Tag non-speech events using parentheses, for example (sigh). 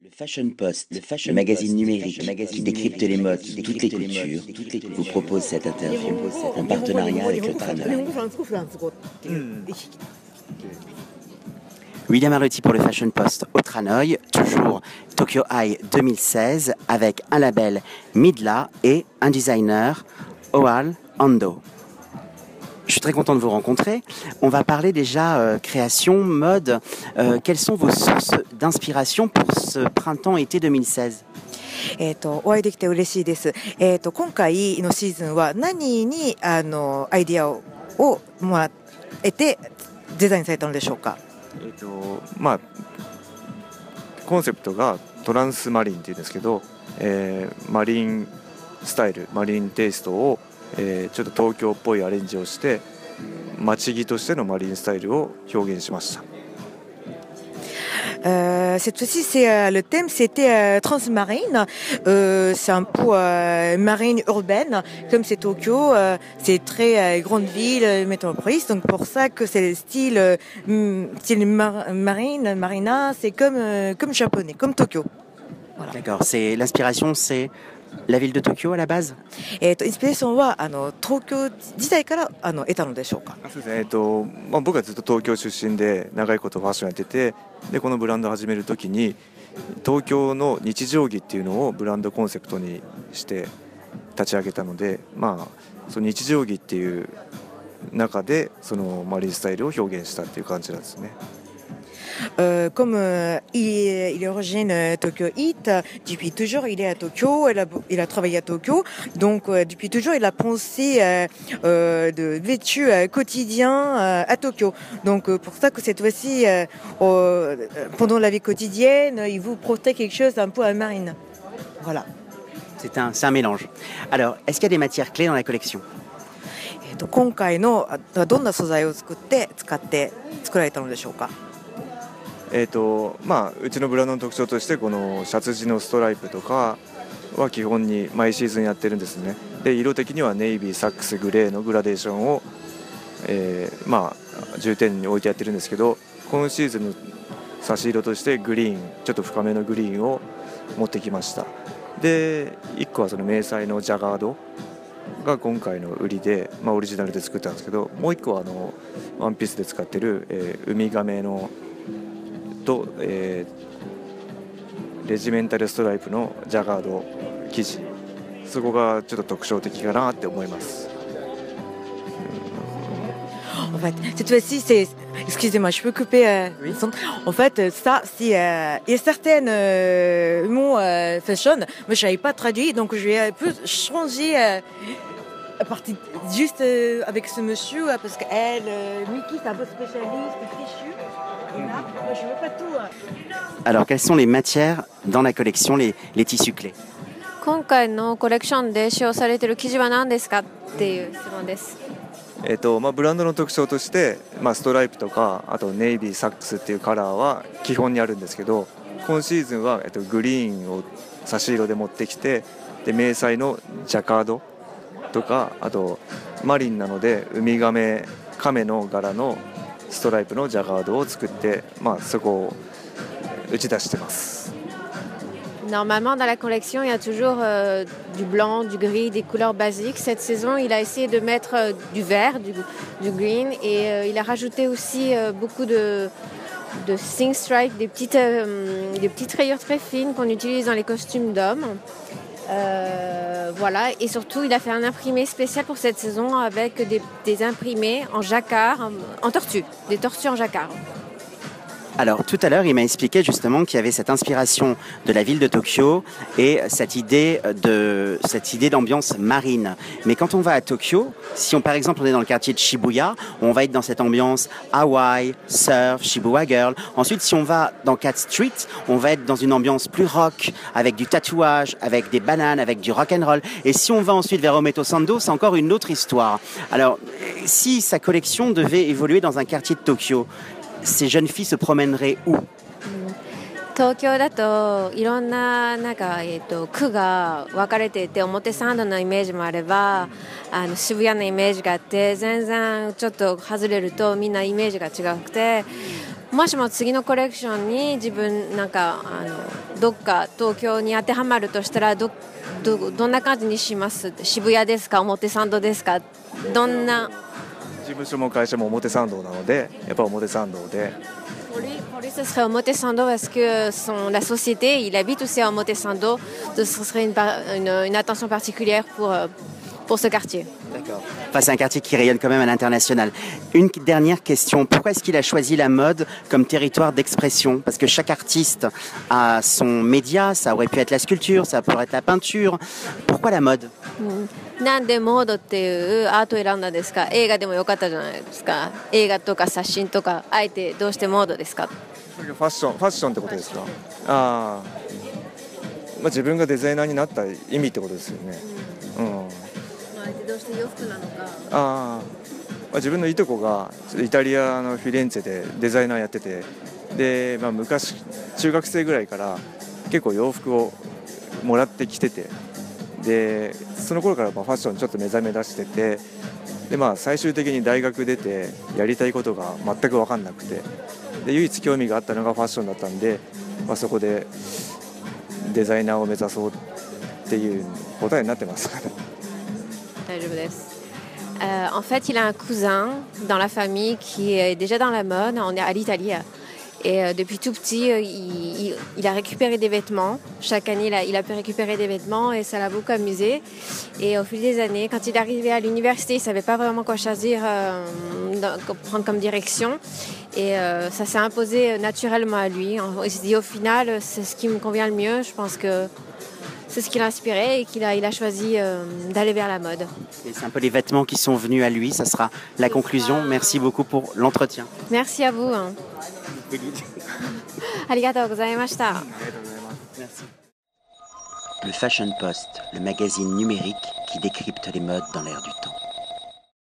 Le Fashion Post, le, fashion magazine numérique qui décrypte les modes, toutes les cultures, vous propose cette interview. En partenariat avec le Tranoï. William Arlotti pour le Fashion Post au Tranoï, toujours Tokyo High 2016 avec un label Midla et un designer Oal Ando. Je suis très content de vous rencontrer. On va parler déjà euh, création, mode. Euh, quelles sont vos sources d'inspiration pour ce printemps-été 2016えー、とお会いできて嬉しいです、えー、と今回のシーズンは何にあのアイディアををもらえてデザインされたのでしょうか、えーとまあ、コンセプトがトランスマリンっていうんですけど、えー、マリンスタイルマリンテイストを えー、ちょっと東京っぽいアレンジをして街着としてのマリンスタイルを表現しました。Euh, cette fois-ci, c'est euh, le thème, c'était euh, transmarine. Euh, c'est un peu euh, marine urbaine, comme c'est Tokyo, euh, c'est très grande ville, métropolis. Donc pour ça que c'est le style, style mar marine, marina, c'est comme comme japonais, comme Tokyo. Voilà. D'accord. C'est l'inspiration, c'est la ville de Tokyo à la base? えっ、とインスピレーションはあの東京時代からあの得たのでしょうか？そうですね、えっ、とまあ、僕はずっと東京出身で長いことファッションやっててでこのブランドを始めるときに東京の日常着っていうのをブランドコンセプトにして立ち上げたので、まあ、その日常着っていう中でそのマリンスタイルを表現したっていう感じなんですね。Euh, comme euh, il, est, il, est, originaire euh, Tokyo Heat, depuis toujours il est à Tokyo, il a, il a travaillé à Tokyo, donc depuis toujours il a pensé de vêtu quotidien à Tokyo. Donc pour ça que cette fois-ci, pendant la vie quotidienne, il vous protège quelque chose un peu à marine. Voilà. C'est un, un mélange. Alors, est-ce qu'il y a des matières clés dans la collection 今回のどんな素材を作って使って作られたのでしょうか えーとまあ、うちのブランドの特徴としてこのシャツ地のストライプとかは基本に毎シーズンやってるんですね。で色的にはネイビーサックスグレーのグラデーションを、えー、まあ、重点に置いてやってるんですけど今シーズンの差し色としてグリーンちょっと深めのグリーンを持ってきました。で1個はその迷彩のジャガードが今回の売りで、まあ、オリジナルで作ったんですけどもう1個はあのワンピースで使ってる、えー、ウミガメのと、えー、レジメンタルストライプのジャガード生地そこがちょっと特徴的かなって思います。En fait, cette fois-ci, c'est. Excusez-moi, je peux couper. Euh, oui. En fait, ça, c'est. Euh, il y a certaines euh, mots euh, fashion, mais je savais pas traduire, donc je vais un peu changer. Euh, à partir juste euh, avec ce monsieur, parce qu'elle, Mickey, c'est un peu spécialiste, fichu. Alors, quelles sont les matières dans la collection, les, les tissus clés? 今回のコレクションで使用されている生地は何ですかっていう質問です。えーとまあ、ブランドの特徴として、まあ、ストライプとかあとネイビーサックスっていうカラーは基本にあるんですけど今シーズンは、えーと、グリーンを差し色で持ってきてで迷彩のジャカードとかあとマリンなのでウミガメ亀の柄のストライプのジャガードを作って、まあ、そこを打ち出してます。Normalement, dans la collection, il y a toujours euh, du blanc, du gris, des couleurs basiques. Cette saison, il a essayé de mettre euh, du vert, du, du, green, et euh, il a rajouté aussi euh, beaucoup de, de sing strike, des petites, euh, des petites rayures très fines qu'on utilise dans les costumes d'hommes. Euh, voilà, et surtout, il a fait un imprimé spécial pour cette saison avec des, imprimés en jacquard, en, en tortue, des tortues en jacquard. Alors tout à l'heure, il m'a expliqué justement qu'il y avait cette inspiration de la ville de Tokyo et cette idée de cette idée d'ambiance marine. Mais quand on va à Tokyo, si on par exemple on est dans le quartier de Shibuya, on va être dans cette ambiance Hawaii, surf, Shibuya girl. Ensuite, si on va dans Cat Street, on va être dans une ambiance plus rock avec du tatouage, avec des bananes, avec du rock and roll. Et si on va ensuite vers Ometo Sando, c'est encore une autre histoire. Alors, si sa collection devait évoluer dans un quartier de Tokyo, ces jeunes filles se promèneraient où? 東京だといろんななんか、えーと、区が分かれていて表参道のイメージもあればあの渋谷のイメージがあって全然ちょっと外れるとみんなイメージが違くてもしも次のコレクションに自分なんかあのどっか東京に当てはまるとしたらどどどんな感じにします渋谷ですか表参道ですかどんな 事務所も会社も表参道なのでやっぱ表参道で Pour lui, pour lui, ce serait au Montesando parce que son, la société, il habite aussi à Montesando. Donc, ce serait une, par- une, une attention particulière pour, euh, pour ce quartier. D'accord. Enfin, c'est un quartier qui rayonne quand même à l'international. Une dernière question. Pourquoi est-ce qu'il a choisi la mode comme territoire d'expression Parce que chaque artiste a son média. Ça aurait pu être la sculpture, ça pourrait être la peinture. Pourquoi la mode なんでモードっていうアートを選んだんですか映画でもよかったじゃないですか映画とか写真とかあえてどうしてモードですかそれがファッションファッションってことですかああ、まあ、自分がデザイナーになった意味ってことですよねうん、あえてどうして 洋服なのか。ああ、ま、自分のいとこがイタリアのフィレンツェでデザイナーやってて。で、まあ、昔中学生ぐらいから結構洋服をもらってきてて。でその頃からまあファッションちょっと目覚め出してて。で、まあ、最終的に大学出てやりたいことが全く分かんなくて。で唯一興味があったのがファッションだったんで、まあ、そこでデザイナーを目指そうっていう答えになってますから。大丈夫です。Euh, en fait, il a un cousin dans la famille qui est déjà dans la mode. On est à l'Italie. Et euh, depuis tout petit, euh, il, il- il a récupéré des vêtements. Chaque année, il a, il a pu récupérer des vêtements et ça l'a beaucoup amusé. Et au fil des années, quand il est arrivé à l'université, il ne savait pas vraiment quoi choisir, euh, dans- quoi prendre comme direction. Et euh, ça s'est imposé naturellement à lui. Il s'est dit au final, c'est ce qui me convient le mieux. Je pense que c'est ce qui l'a inspiré et qu'il a, il a choisi euh, d'aller vers la mode. C'est un peu les vêtements qui sont venus à lui, ça sera la conclusion. Merci beaucoup pour l'entretien. Merci à vous. Hein. (laughs) Merci. Le Fashion Post, le magazine numérique qui décrypte les modes dans l'air du temps.